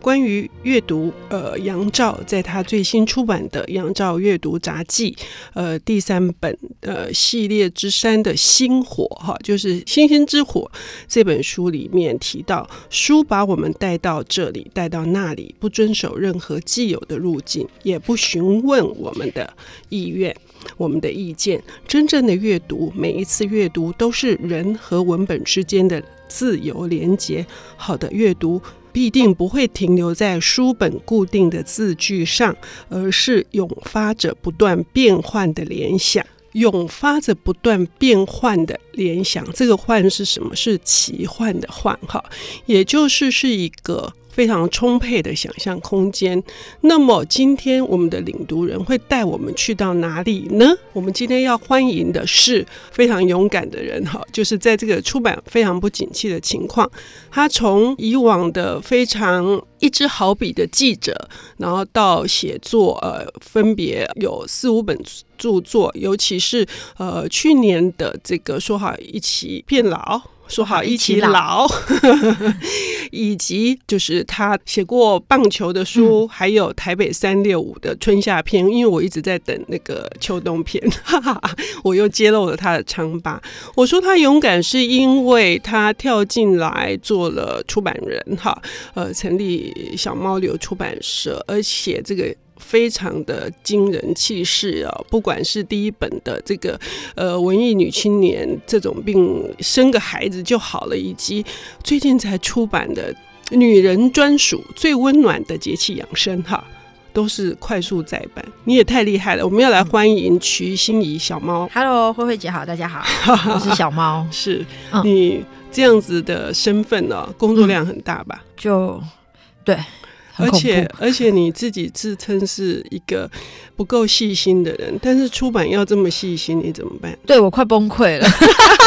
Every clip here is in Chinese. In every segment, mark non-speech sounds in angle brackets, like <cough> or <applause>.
关于阅读，呃，杨照在他最新出版的《杨照阅读札记》呃第三本呃系列之三的星火哈，就是星星之火这本书里面提到，书把我们带到这里，带到那里，不遵守任何既有的路径，也不询问我们的意愿、我们的意见。真正的阅读，每一次阅读都是人和文本之间的自由连接。好的阅读。必定不会停留在书本固定的字句上，而是涌发着不断变换的联想，涌发着不断变换的联想。这个“幻”是什么？是奇幻的“幻”哈，也就是是一个。非常充沛的想象空间。那么，今天我们的领读人会带我们去到哪里呢？我们今天要欢迎的是非常勇敢的人哈，就是在这个出版非常不景气的情况，他从以往的非常一支好笔的记者，然后到写作，呃，分别有四五本著作，尤其是呃去年的这个说好一起变老。说好一起老，<laughs> 以及就是他写过棒球的书，嗯、还有台北三六五的春夏篇。因为我一直在等那个秋冬篇，哈哈，我又揭露了他的疮疤。我说他勇敢，是因为他跳进来做了出版人，哈，呃，成立小猫流出版社，而且这个。非常的惊人气势啊！不管是第一本的这个呃文艺女青年这种病生个孩子就好了，以及最近才出版的女人专属最温暖的节气养生哈，都是快速再版。你也太厉害了！我们要来欢迎瞿心怡小猫。Hello，慧慧姐好，大家好，<laughs> 我是小猫。<laughs> 是你这样子的身份呢、啊，工作量很大吧？就对。而且而且你自己自称是一个不够细心的人，但是出版要这么细心，你怎么办？对，我快崩溃了。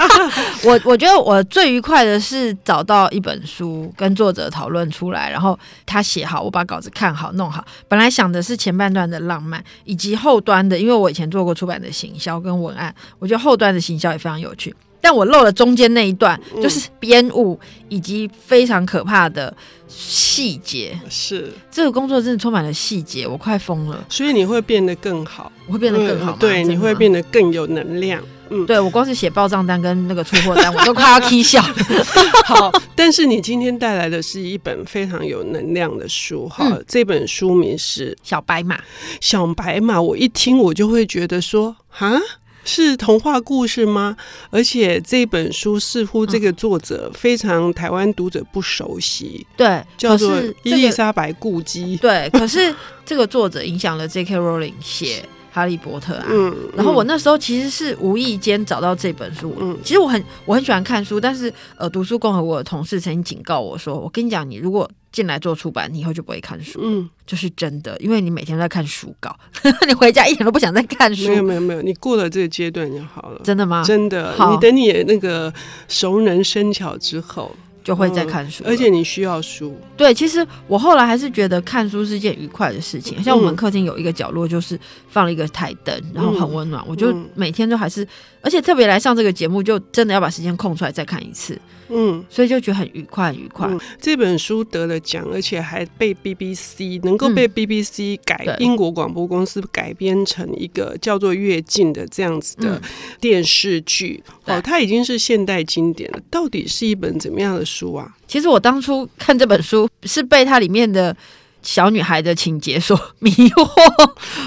<laughs> 我我觉得我最愉快的是找到一本书，跟作者讨论出来，然后他写好，我把稿子看好弄好。本来想的是前半段的浪漫，以及后端的，因为我以前做过出版的行销跟文案，我觉得后端的行销也非常有趣。但我漏了中间那一段，就是编务以及非常可怕的细节。是这个工作真的充满了细节，我快疯了。所以你会变得更好，我会变得更好吗？对，你会变得更有能量。嗯，对，我光是写报账单跟那个出货单，我都快要 <laughs> 气笑。<laughs> 好，但是你今天带来的是一本非常有能量的书，哈、嗯，这本书名是《小白马》。小白马，我一听我就会觉得说，哈。是童话故事吗？而且这本书似乎这个作者非常台湾读者不熟悉，对，叫做伊丽莎白顾基。对，可是这个作者影响了 J.K. Rowling 写。哈利波特啊，嗯，然后我那时候其实是无意间找到这本书。嗯，其实我很我很喜欢看书，但是呃，读书共和国的同事曾经警告我说：“我跟你讲，你如果进来做出版，你以后就不会看书。”嗯，就是真的，因为你每天都在看书稿，<laughs> 你回家一点都不想再看书。没有没有没有，你过了这个阶段就好了。真的吗？真的，你等你那个熟能生巧之后。就会再看书，而且你需要书。对，其实我后来还是觉得看书是件愉快的事情。像我们客厅有一个角落，就是放了一个台灯，然后很温暖。我就每天都还是，而且特别来上这个节目，就真的要把时间空出来再看一次。嗯，所以就觉得很愉快，很愉快。这本书得了奖，而且还被 BBC 能够被 BBC 改英国广播公司改编成一个叫做《越境》的这样子的电视剧。哦，它已经是现代经典了。到底是一本怎么样的书啊？其实我当初看这本书是被它里面的小女孩的情节所迷惑。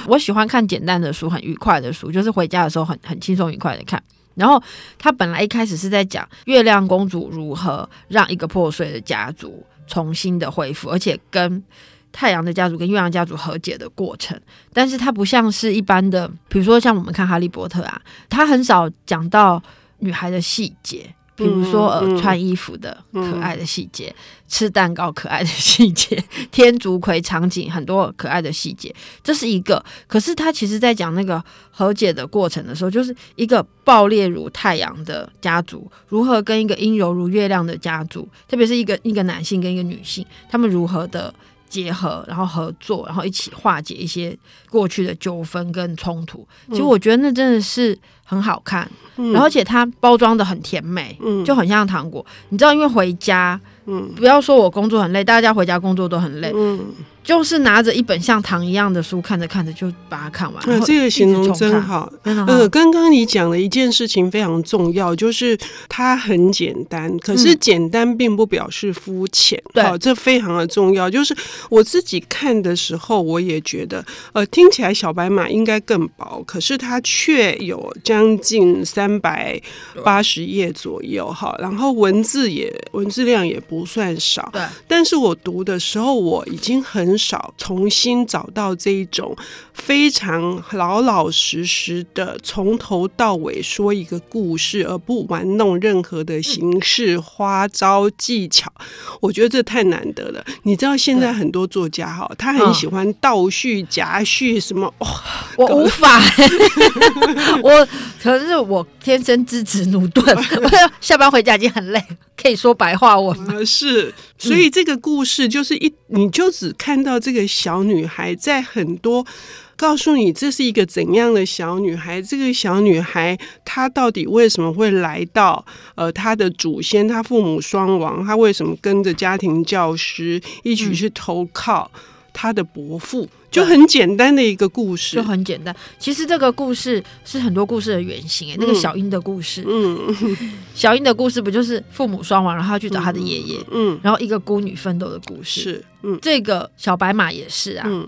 我喜欢看简单的书，很愉快的书，就是回家的时候很很轻松愉快的看。然后他本来一开始是在讲月亮公主如何让一个破碎的家族重新的恢复，而且跟太阳的家族跟月亮家族和解的过程。但是他不像是一般的，比如说像我们看哈利波特啊，他很少讲到女孩的细节。比如说呃穿衣服的可爱的细节，吃蛋糕可爱的细节，<laughs> 天竺葵场景很多可爱的细节，这是一个。可是他其实在讲那个和解的过程的时候，就是一个爆裂如太阳的家族如何跟一个阴柔如月亮的家族，特别是一个一个男性跟一个女性，他们如何的。结合，然后合作，然后一起化解一些过去的纠纷跟冲突。其实我觉得那真的是很好看，嗯、然后而且它包装的很甜美，嗯、就很像糖果。你知道，因为回家，嗯、不要说我工作很累，大家回家工作都很累。嗯就是拿着一本像糖一样的书，看着看着就把它看完。对，这个形容真好。呃，刚刚你讲的一件事情非常重要，就是它很简单，可是简单并不表示肤浅。对、嗯，这非常的重要。就是我自己看的时候，我也觉得，呃，听起来小白马应该更薄，可是它却有将近三百八十页左右，哈，然后文字也文字量也不算少。对，但是我读的时候，我已经很。少重新找到这一种非常老老实实的从头到尾说一个故事，而不玩弄任何的形式、花招、技巧。我觉得这太难得了。你知道现在很多作家哈，他很喜欢倒叙、夹叙什么，哦、我无法。<laughs> 我可是我天生资质駑钝，<laughs> 我下班回家已经很累，可以说白话文吗？是，所以这个故事就是一，你就只看。到这个小女孩，在很多告诉你这是一个怎样的小女孩，这个小女孩她到底为什么会来到呃她的祖先，她父母双亡，她为什么跟着家庭教师一起去投靠她的伯父？就很简单的一个故事，就很简单。其实这个故事是很多故事的原型哎，那个小英的故事，嗯，<laughs> 小英的故事不就是父母双亡，然后他去找他的爷爷，嗯，然后一个孤女奋斗的故事，是，嗯，这个小白马也是啊，嗯。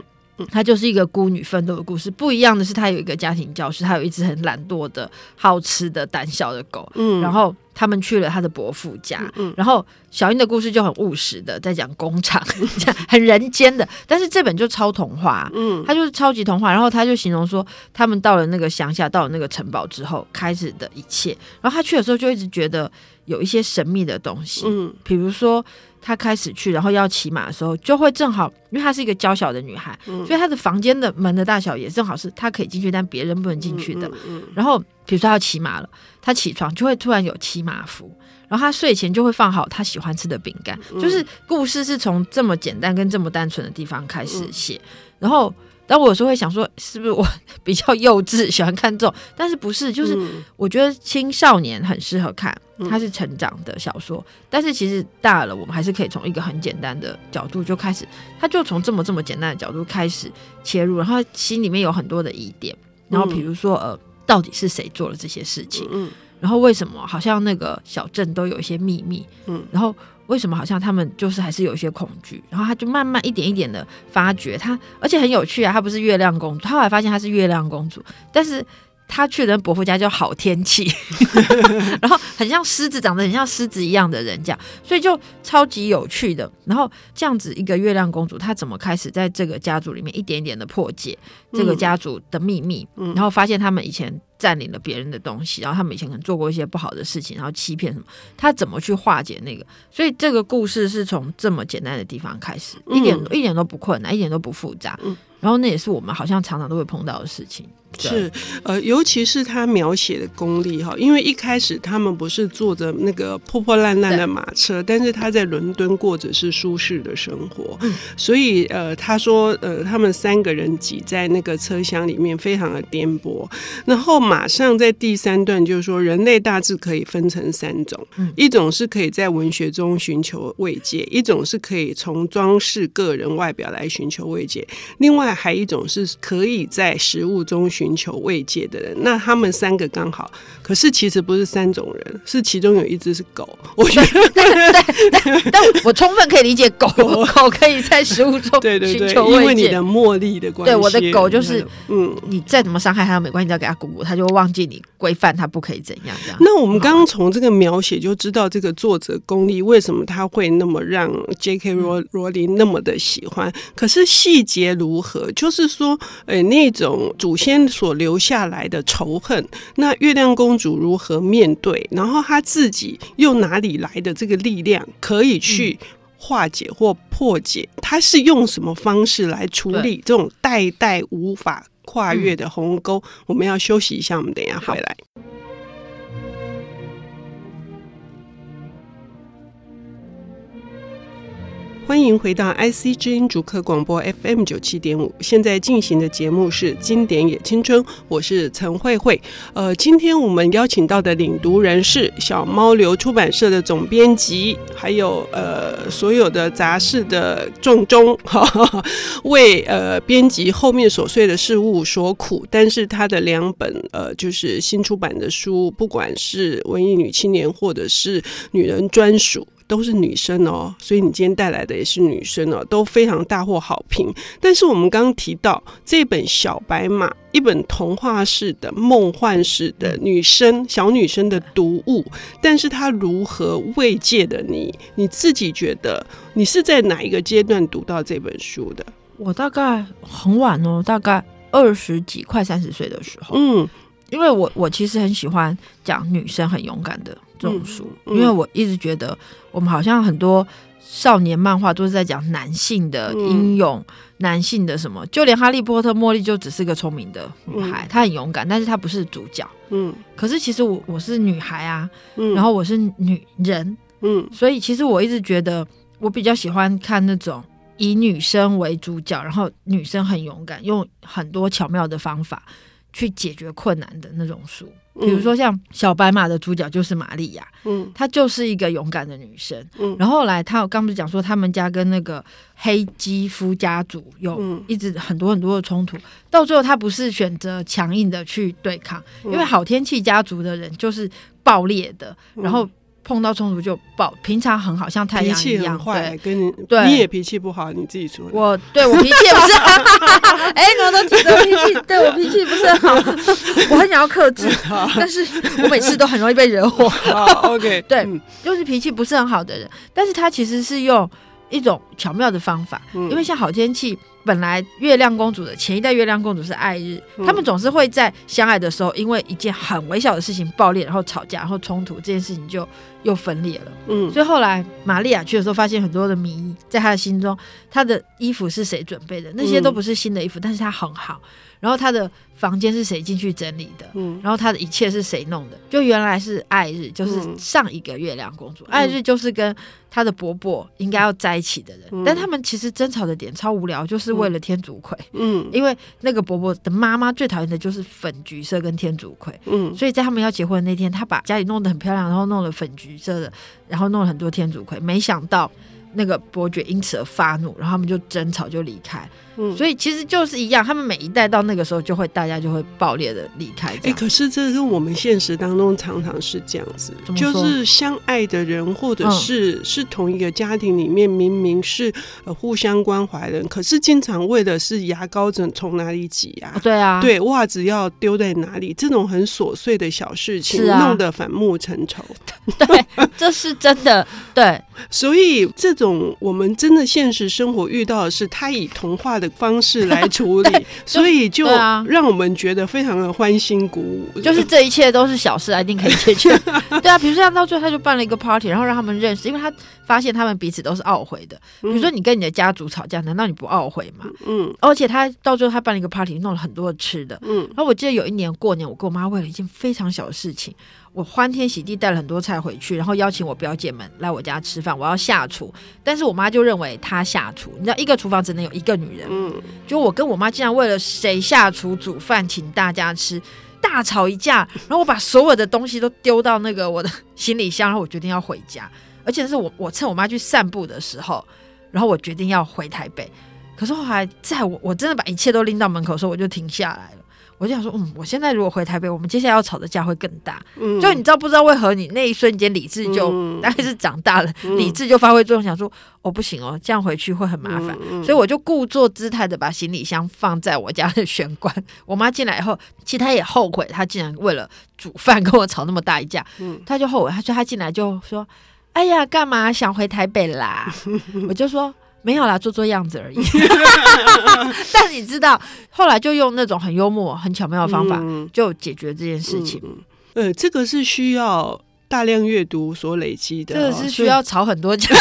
他就是一个孤女奋斗的故事，不一样的是，他有一个家庭教师，他有一只很懒惰的、好吃的、胆小的狗。嗯，然后他们去了他的伯父家。嗯，然后小英的故事就很务实的，在讲工厂，<laughs> 很人间的。但是这本就超童话，嗯，他就是超级童话。然后他就形容说，他们到了那个乡下，到了那个城堡之后，开始的一切。然后他去的时候，就一直觉得有一些神秘的东西，嗯，比如说。他开始去，然后要骑马的时候，就会正好，因为她是一个娇小的女孩，嗯、所以她的房间的门的大小也正好是她可以进去，但别人不能进去的。嗯嗯嗯、然后，比如说她要骑马了，她起床就会突然有骑马服，然后她睡前就会放好她喜欢吃的饼干。嗯、就是故事是从这么简单跟这么单纯的地方开始写，嗯、然后。但我有时候会想说，是不是我 <laughs> 比较幼稚，喜欢看这种？但是不是？就是我觉得青少年很适合看，它是成长的小说。嗯、但是其实大了，我们还是可以从一个很简单的角度就开始，他就从这么这么简单的角度开始切入，然后心里面有很多的疑点。然后比如说，呃，到底是谁做了这些事情？嗯，然后为什么好像那个小镇都有一些秘密？嗯，然后。为什么好像他们就是还是有一些恐惧，然后他就慢慢一点一点的发觉他，而且很有趣啊，他不是月亮公主，他后来发现他是月亮公主，但是他去人伯父家叫好天气，<laughs> 然后很像狮子，长得很像狮子一样的人家，所以就超级有趣的。然后这样子一个月亮公主，她怎么开始在这个家族里面一点一点的破解这个家族的秘密，嗯、然后发现他们以前。占领了别人的东西，然后他们以前可能做过一些不好的事情，然后欺骗什么，他怎么去化解那个？所以这个故事是从这么简单的地方开始，一点一点都不困难，一点都不复杂。然后那也是我们好像常常都会碰到的事情。是，呃，尤其是他描写的功力哈，因为一开始他们不是坐着那个破破烂烂的马车，但是他在伦敦过着是舒适的生活，嗯、所以呃，他说呃，他们三个人挤在那个车厢里面，非常的颠簸。然后马上在第三段就是说，人类大致可以分成三种，嗯、一种是可以在文学中寻求慰藉，一种是可以从装饰个人外表来寻求慰藉，另外还一种是可以在食物中寻。寻求慰藉的人，那他们三个刚好，可是其实不是三种人，是其中有一只是狗。我觉得，对对对，但我充分可以理解狗，<laughs> 狗可以在食物中对对对，因为你的茉莉的关系。对，我的狗就是，嗯，你再怎么伤害它都没关系，只要给它鼓鼓，它就会忘记你规范它不可以怎样这样。那我们刚刚从这个描写就知道，这个作者功力为什么他会那么让 J.K. 罗罗琳那么的喜欢。可是细节如何？就是说，呃，那种祖先。所留下来的仇恨，那月亮公主如何面对？然后她自己又哪里来的这个力量，可以去化解或破解？她是用什么方式来处理这种代代无法跨越的鸿沟？我们要休息一下，我们等一下回来。欢迎回到 IC 之音主客广播 FM 九七点五，现在进行的节目是《经典也青春》，我是陈慧慧。呃，今天我们邀请到的领读人是小猫流出版社的总编辑，还有呃所有的杂事的重中，<laughs> 哈哈，为呃编辑后面琐碎的事物所苦。但是他的两本呃就是新出版的书，不管是文艺女青年或者是女人专属。都是女生哦，所以你今天带来的也是女生哦，都非常大获好评。但是我们刚刚提到这本《小白马》，一本童话式的、梦幻式的女生小女生的读物，但是它如何慰藉的你？你自己觉得你是在哪一个阶段读到这本书的？我大概很晚哦，大概二十几、快三十岁的时候。嗯，因为我我其实很喜欢讲女生很勇敢的。这种书，因为我一直觉得我们好像很多少年漫画都是在讲男性的英勇，嗯、男性的什么，就连哈利波特，茉莉就只是个聪明的女孩，嗯、她很勇敢，但是她不是主角。嗯，可是其实我我是女孩啊，嗯、然后我是女人，嗯，所以其实我一直觉得我比较喜欢看那种以女生为主角，然后女生很勇敢，用很多巧妙的方法去解决困难的那种书。比如说像小白马的主角就是玛利亚，嗯，她就是一个勇敢的女生，嗯，然后后来她我刚不是讲说他们家跟那个黑肌肤家族有一直很多很多的冲突，到最后她不是选择强硬的去对抗，因为好天气家族的人就是暴烈的，然后。碰到冲突就爆，平常很好，像太阳一样。坏，跟你对，你也脾气不好，你自己说。我对我脾气也不是，<laughs> 哎，我都觉得脾气，对我脾气不是很好，我很想要克制，<laughs> 但是我每次都很容易被惹火。<laughs> OK，对，就是脾气不是很好的人，但是他其实是用一种巧妙的方法，因为像好天气。本来月亮公主的前一代月亮公主是爱日，他们总是会在相爱的时候，因为一件很微小的事情爆裂，然后吵架，然后冲突，这件事情就又分裂了。嗯，所以后来玛利亚去的时候，发现很多的谜在她的心中，她的衣服是谁准备的？那些都不是新的衣服，但是她很好。然后她的房间是谁进去整理的？嗯，然后她的一切是谁弄的？就原来是爱日，就是上一个月亮公主。爱日就是跟她的伯伯应该要在一起的人，但他们其实争吵的点超无聊，就是。为了天竺葵，嗯，因为那个伯伯的妈妈最讨厌的就是粉橘色跟天竺葵，嗯，所以在他们要结婚的那天，他把家里弄得很漂亮，然后弄了粉橘色的，然后弄了很多天竺葵，没想到那个伯爵因此而发怒，然后他们就争吵就离开。嗯，所以其实就是一样，他们每一代到那个时候就会，大家就会爆裂的离开。哎、欸，可是这是我们现实当中常常是这样子，就是相爱的人，或者是、嗯、是同一个家庭里面，明明是呃互相关怀的人，可是经常为的是牙膏怎从哪里挤啊？对啊，对，袜子要丢在哪里？这种很琐碎的小事情，啊、弄得反目成仇。<laughs> 对，这是真的。对，所以这种我们真的现实生活遇到的是，他以童话的方式来处理，<laughs> <laughs> 所以就让我们觉得非常的欢欣鼓舞。就是这一切都是小事，一定可以解决。<laughs> 对啊，比如说像到最后他就办了一个 party，然后让他们认识，因为他发现他们彼此都是懊悔的。比如说你跟你的家族吵架，难道你不懊悔吗？嗯。而且他到最后他办了一个 party，弄了很多吃的。嗯。然后我记得有一年过年，我跟我妈为了一件非常小的事情。我欢天喜地带了很多菜回去，然后邀请我表姐们来我家吃饭。我要下厨，但是我妈就认为她下厨。你知道，一个厨房只能有一个女人。嗯，就我跟我妈竟然为了谁下厨煮饭请大家吃，大吵一架。然后我把所有的东西都丢到那个我的行李箱，然后我决定要回家。而且是我 <laughs> 我趁我妈去散步的时候，然后我决定要回台北。可是后来在我我真的把一切都拎到门口的时候，我就停下来了。我就想说，嗯，我现在如果回台北，我们接下来要吵的架会更大。嗯，就你知道不知道为何你那一瞬间理智就、嗯、<laughs> 大概是长大了，嗯、理智就发挥作用，想说哦不行哦，这样回去会很麻烦，所以我就故作姿态的把行李箱放在我家的玄关。我妈进来以后，其实她也后悔，她竟然为了煮饭跟我吵那么大一架。嗯，她就后悔，她说她进来就说，哎呀，干嘛想回台北啦？我就说。没有啦，做做样子而已。<laughs> 但你知道，后来就用那种很幽默、很巧妙的方法，就解决这件事情。呃，这个是需要。大量阅读所累积的，这个是需要吵很多架。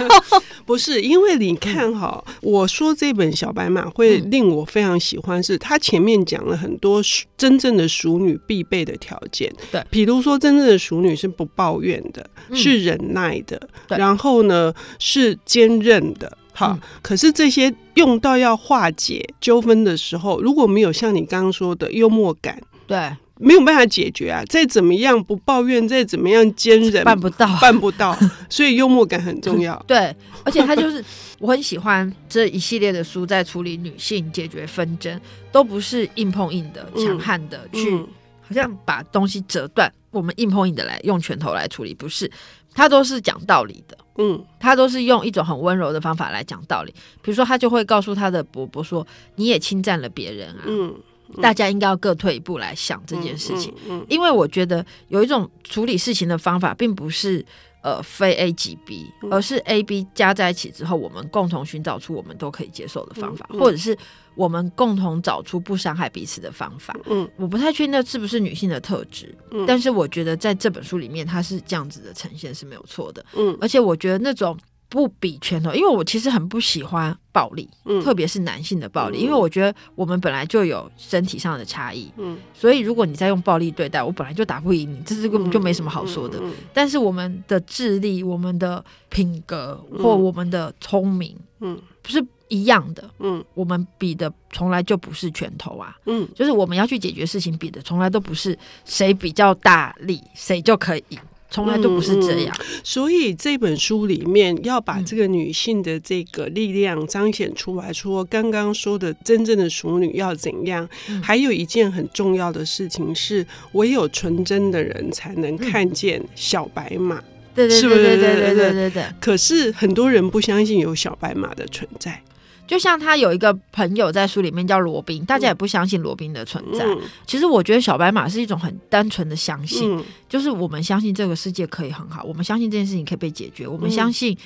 <laughs> 不是，因为你看哈，我说这本小白马会令我非常喜欢，是它前面讲了很多真正的淑女必备的条件。对，比如说真正的淑女是不抱怨的，是忍耐的，然后呢是坚韧的。好，可是这些用到要化解纠纷的时候，如果没有像你刚刚说的幽默感，对。没有办法解决啊！再怎么样不抱怨，再怎么样坚韧，办不到，办不到。<laughs> 所以幽默感很重要。<laughs> 对，而且他就是我很喜欢这一系列的书，在处理女性解决纷争，都不是硬碰硬的、强悍的，嗯、去好像把东西折断。我们硬碰硬的来用拳头来处理，不是，他都是讲道理的。嗯，他都是用一种很温柔的方法来讲道理。比如说，他就会告诉他的伯伯说：“你也侵占了别人啊。”嗯。大家应该要各退一步来想这件事情，嗯嗯嗯、因为我觉得有一种处理事情的方法，并不是呃非 A 即 B，而是 A、B 加在一起之后，我们共同寻找出我们都可以接受的方法，或者是我们共同找出不伤害彼此的方法。嗯，我不太确定那是不是女性的特质，嗯、但是我觉得在这本书里面，它是这样子的呈现是没有错的。嗯，而且我觉得那种。不比拳头，因为我其实很不喜欢暴力，嗯、特别是男性的暴力，嗯、因为我觉得我们本来就有身体上的差异，嗯，所以如果你再用暴力对待我，本来就打不赢你，这是根本就没什么好说的。但是我们的智力、我们的品格或我们的聪明，嗯，不是一样的，嗯，我们比的从来就不是拳头啊，嗯，就是我们要去解决事情，比的从来都不是谁比较大力，谁就可以赢。从来都不是这样，嗯，所以这本书里面要把这个女性的这个力量彰显出来，说刚刚说的真正的熟女要怎样，嗯，还有一件很重要的事情是，唯有纯真的人才能看见小白马，对对对对对对对对。可是很多人不相信有小白马的存在。就像他有一个朋友在书里面叫罗宾，大家也不相信罗宾的存在。嗯、其实我觉得小白马是一种很单纯的相信，嗯、就是我们相信这个世界可以很好，我们相信这件事情可以被解决，我们相信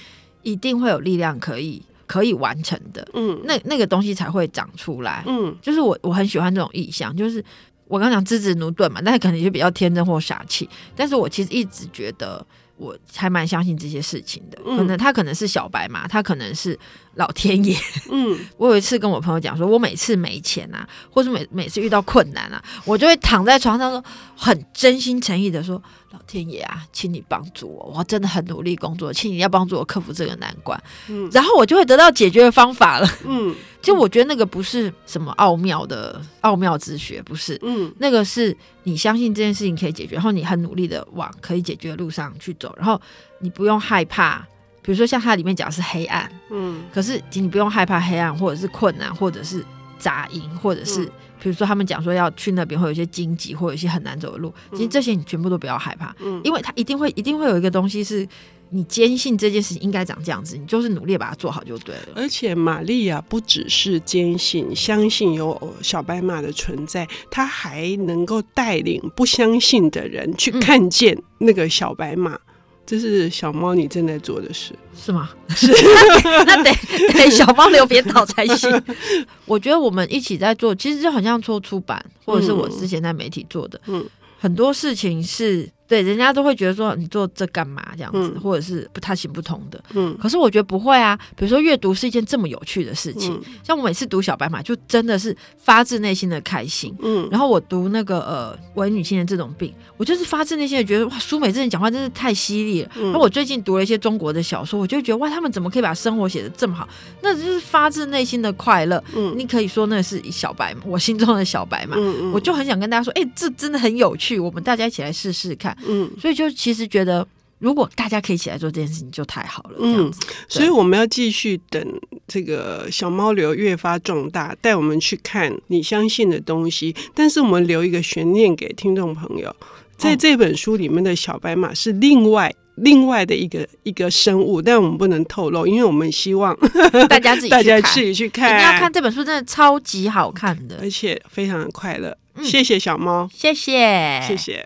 一定会有力量可以可以完成的。嗯，那那个东西才会长出来。嗯，就是我我很喜欢这种意象，就是我刚讲支持駑钝嘛，但是可能就比较天真或傻气，但是我其实一直觉得。我还蛮相信这些事情的，可能他可能是小白马，他可能是老天爷。嗯，<laughs> 我有一次跟我朋友讲说，我每次没钱啊，或者每每次遇到困难啊，我就会躺在床上说，很真心诚意的说。老天爷啊，请你帮助我！我真的很努力工作，请你要帮助我克服这个难关。嗯，然后我就会得到解决的方法了。嗯，<laughs> 就我觉得那个不是什么奥妙的奥妙之学，不是。嗯，那个是你相信这件事情可以解决，然后你很努力的往可以解决的路上去走，然后你不用害怕。比如说像它里面讲的是黑暗，嗯，可是你不用害怕黑暗，或者是困难，或者是杂音，或者是。比如说，他们讲说要去那边会有一些荆棘，或有一些很难走的路。其实这些你全部都不要害怕，嗯，因为它一定会一定会有一个东西是你坚信这件事情应该长这样子，你就是努力把它做好就对了。而且玛利亚不只是坚信相信有小白马的存在，她还能够带领不相信的人去看见那个小白马。嗯这是小猫你正在做的事，是吗？是，<laughs> 那得得小猫留别岛才行。<laughs> 我觉得我们一起在做，其实就好像做出版，或者是我之前在媒体做的，嗯，很多事情是。对，人家都会觉得说你做这干嘛这样子，嗯、或者是不太行不通的。嗯，可是我觉得不会啊。比如说阅读是一件这么有趣的事情，嗯、像我每次读小白马，就真的是发自内心的开心。嗯，然后我读那个呃伪女性的这种病，我就是发自内心的觉得哇，苏美这人讲话真是太犀利了。那、嗯、我最近读了一些中国的小说，我就觉得哇，他们怎么可以把生活写得这么好？那就是发自内心的快乐。嗯，你可以说那是小白马，我心中的小白马。嗯嗯，我就很想跟大家说，哎，这真的很有趣，我们大家一起来试试看。嗯，所以就其实觉得，如果大家可以起来做这件事情，就太好了。嗯，所以我们要继续等这个小猫流越发壮大，带我们去看你相信的东西。但是我们留一个悬念给听众朋友，在这本书里面的小白马是另外另外的一个一个生物，但我们不能透露，因为我们希望 <laughs> 大家自己大家自己去看，一定要看这本书，真的超级好看的，而且非常的快乐。嗯，谢谢小猫，谢谢，谢谢。